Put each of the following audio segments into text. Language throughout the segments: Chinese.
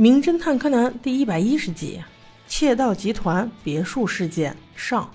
名侦探柯南》第一百一十集：窃盗集团别墅事件上。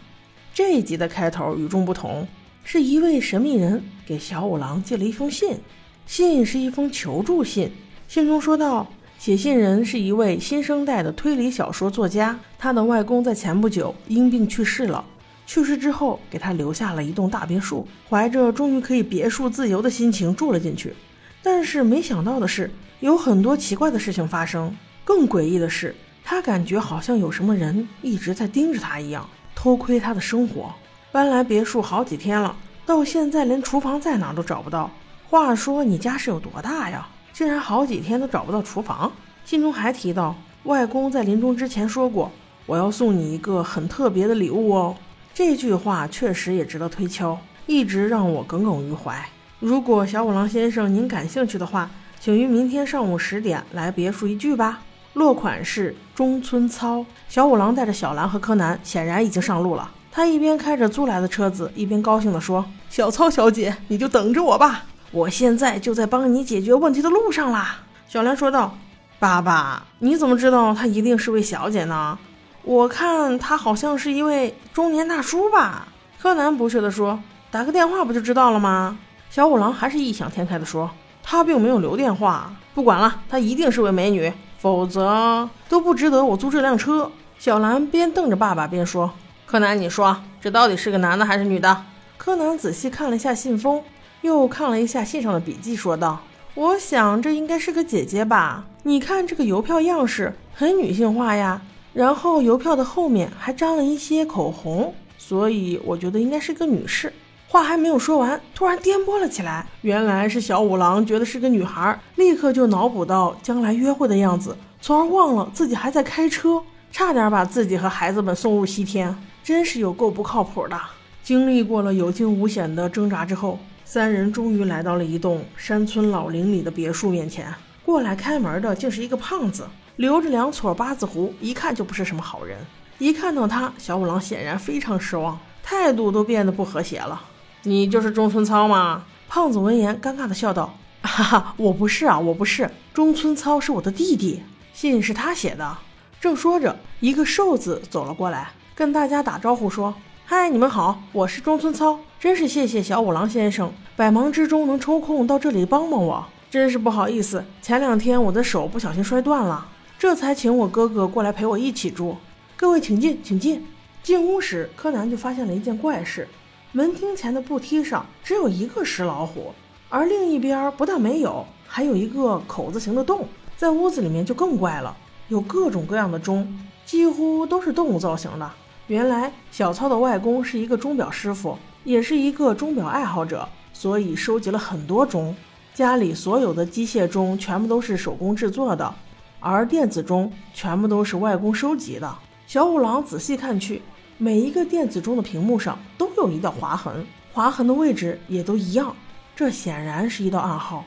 这一集的开头与众不同，是一位神秘人给小五郎寄了一封信。信是一封求助信，信中说道：写信人是一位新生代的推理小说作家，他的外公在前不久因病去世了。去世之后，给他留下了一栋大别墅，怀着终于可以别墅自由的心情住了进去。但是没想到的是，有很多奇怪的事情发生。更诡异的是，他感觉好像有什么人一直在盯着他一样，偷窥他的生活。搬来别墅好几天了，到现在连厨房在哪都找不到。话说你家是有多大呀？竟然好几天都找不到厨房。信中还提到，外公在临终之前说过：“我要送你一个很特别的礼物哦。”这句话确实也值得推敲，一直让我耿耿于怀。如果小五郎先生您感兴趣的话，请于明天上午十点来别墅一聚吧。落款是中村操。小五郎带着小兰和柯南，显然已经上路了。他一边开着租来的车子，一边高兴地说：“小操小姐，你就等着我吧，我现在就在帮你解决问题的路上啦。”小兰说道：“爸爸，你怎么知道她一定是位小姐呢？”我看她好像是一位中年大叔吧？柯南不屑地说：“打个电话不就知道了吗？”小五郎还是异想天开地说：“他并没有留电话，不管了，他一定是位美女，否则都不值得我租这辆车。”小兰边瞪着爸爸边说：“柯南，你说这到底是个男的还是女的？”柯南仔细看了一下信封，又看了一下信上的笔记，说道：“我想这应该是个姐姐吧？你看这个邮票样式，很女性化呀。”然后邮票的后面还沾了一些口红，所以我觉得应该是个女士。话还没有说完，突然颠簸了起来。原来是小五郎觉得是个女孩，立刻就脑补到将来约会的样子，从而忘了自己还在开车，差点把自己和孩子们送入西天。真是有够不靠谱的。经历过了有惊无险的挣扎之后，三人终于来到了一栋山村老林里的别墅面前。过来开门的竟是一个胖子。留着两撮八字胡，一看就不是什么好人。一看到他，小五郎显然非常失望，态度都变得不和谐了。你就是中村操吗？胖子闻言，尴尬的笑道：“哈哈，我不是啊，我不是。中村操是我的弟弟，信是他写的。”正说着，一个瘦子走了过来，跟大家打招呼说：“嗨，你们好，我是中村操。真是谢谢小五郎先生，百忙之中能抽空到这里帮帮我，真是不好意思，前两天我的手不小心摔断了。”这才请我哥哥过来陪我一起住。各位请进，请进。进屋时，柯南就发现了一件怪事：门厅前的布梯上只有一个石老虎，而另一边不但没有，还有一个口字形的洞。在屋子里面就更怪了，有各种各样的钟，几乎都是动物造型的。原来小操的外公是一个钟表师傅，也是一个钟表爱好者，所以收集了很多钟。家里所有的机械钟全部都是手工制作的。而电子钟全部都是外公收集的。小五郎仔细看去，每一个电子钟的屏幕上都有一道划痕，划痕的位置也都一样，这显然是一道暗号。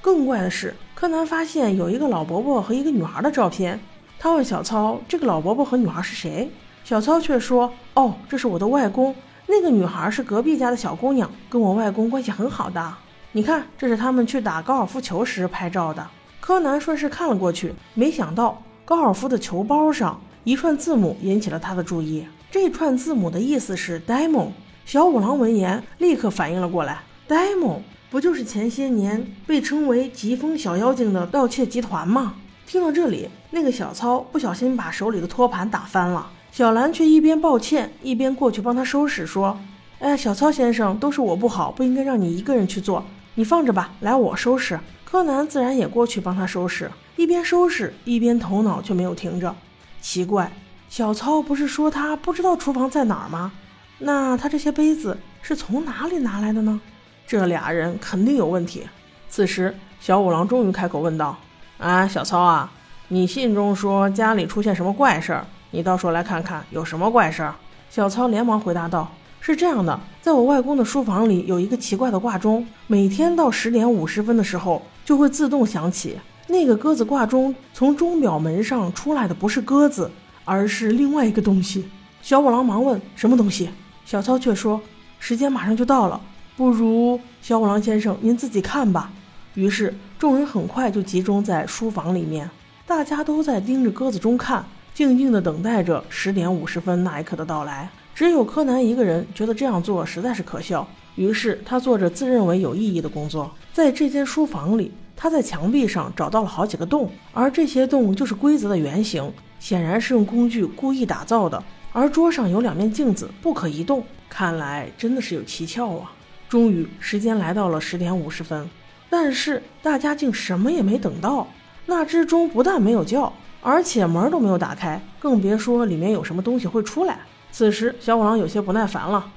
更怪的是，柯南发现有一个老伯伯和一个女孩的照片。他问小操：“这个老伯伯和女孩是谁？”小操却说：“哦，这是我的外公。那个女孩是隔壁家的小姑娘，跟我外公关系很好的。你看，这是他们去打高尔夫球时拍照的。”柯南顺势看了过去，没想到高尔夫的球包上一串字母引起了他的注意。这串字母的意思是 “demo”。小五郎闻言立刻反应了过来，“demo” 不就是前些年被称为‘疾风小妖精’的盗窃集团吗？”听到这里，那个小操不小心把手里的托盘打翻了。小兰却一边抱歉一边过去帮他收拾，说：“哎，小操先生，都是我不好，不应该让你一个人去做，你放着吧，来我收拾。”柯南自然也过去帮他收拾，一边收拾一边头脑却没有停着。奇怪，小操不是说他不知道厨房在哪儿吗？那他这些杯子是从哪里拿来的呢？这俩人肯定有问题。此时，小五郎终于开口问道：“啊，小操啊，你信中说家里出现什么怪事儿？你倒说来看看，有什么怪事儿？”小操连忙回答道。是这样的，在我外公的书房里有一个奇怪的挂钟，每天到十点五十分的时候就会自动响起。那个鸽子挂钟从钟表门上出来的不是鸽子，而是另外一个东西。小五郎忙问：“什么东西？”小操却说：“时间马上就到了，不如小五郎先生您自己看吧。”于是众人很快就集中在书房里面。大家都在盯着鸽子钟看，静静地等待着十点五十分那一刻的到来。只有柯南一个人觉得这样做实在是可笑，于是他做着自认为有意义的工作。在这间书房里，他在墙壁上找到了好几个洞，而这些洞就是规则的原型，显然是用工具故意打造的。而桌上有两面镜子，不可移动，看来真的是有蹊跷啊！终于，时间来到了十点五十分，但是大家竟什么也没等到。那只钟不但没有叫，而且门都没有打开，更别说里面有什么东西会出来。此时，小五郎有些不耐烦了：“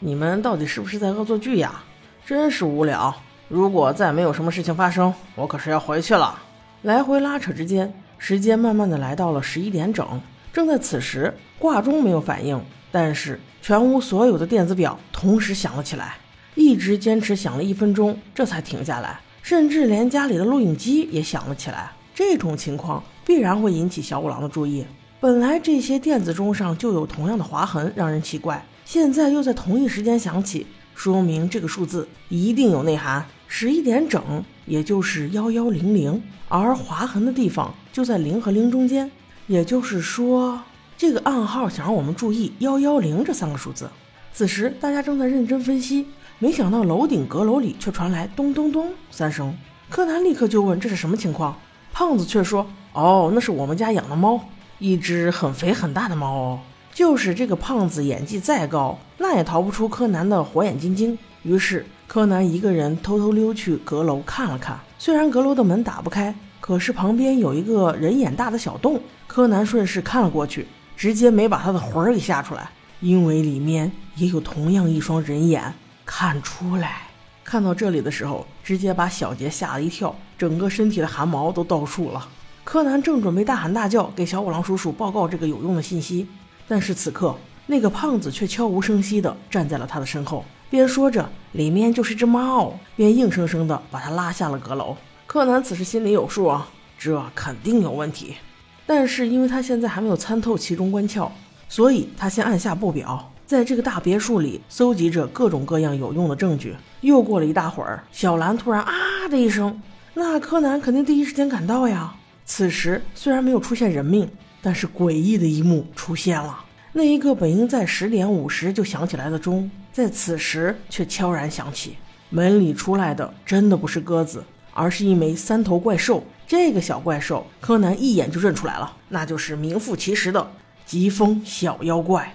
你们到底是不是在恶作剧呀？真是无聊！如果再没有什么事情发生，我可是要回去了。”来回拉扯之间，时间慢慢的来到了十一点整。正在此时，挂钟没有反应，但是全屋所有的电子表同时响了起来，一直坚持响了一分钟，这才停下来。甚至连家里的录影机也响了起来。这种情况必然会引起小五郎的注意。本来这些电子钟上就有同样的划痕，让人奇怪，现在又在同一时间响起，说明这个数字一定有内涵。十一点整，也就是幺幺零零，而划痕的地方就在零和零中间，也就是说，这个暗号想让我们注意幺幺零这三个数字。此时大家正在认真分析，没想到楼顶阁楼里却传来咚咚咚三声。柯南立刻就问：“这是什么情况？”胖子却说：“哦，那是我们家养的猫，一只很肥很大的猫哦。就是这个胖子演技再高，那也逃不出柯南的火眼金睛。于是柯南一个人偷偷溜去阁楼看了看。虽然阁楼的门打不开，可是旁边有一个人眼大的小洞。柯南顺势看了过去，直接没把他的魂儿给吓出来，因为里面也有同样一双人眼。看出来。”看到这里的时候，直接把小杰吓了一跳，整个身体的汗毛都倒竖了。柯南正准备大喊大叫给小五郎叔叔报告这个有用的信息，但是此刻那个胖子却悄无声息地站在了他的身后，边说着“里面就是只猫”，边硬生生地把他拉下了阁楼。柯南此时心里有数啊，这肯定有问题。但是因为他现在还没有参透其中关窍，所以他先按下不表。在这个大别墅里搜集着各种各样有用的证据。又过了一大会儿，小兰突然啊的一声，那柯南肯定第一时间赶到呀。此时虽然没有出现人命，但是诡异的一幕出现了：那一个本应在十点五十就响起来的钟，在此时却悄然响起。门里出来的真的不是鸽子，而是一枚三头怪兽。这个小怪兽，柯南一眼就认出来了，那就是名副其实的疾风小妖怪。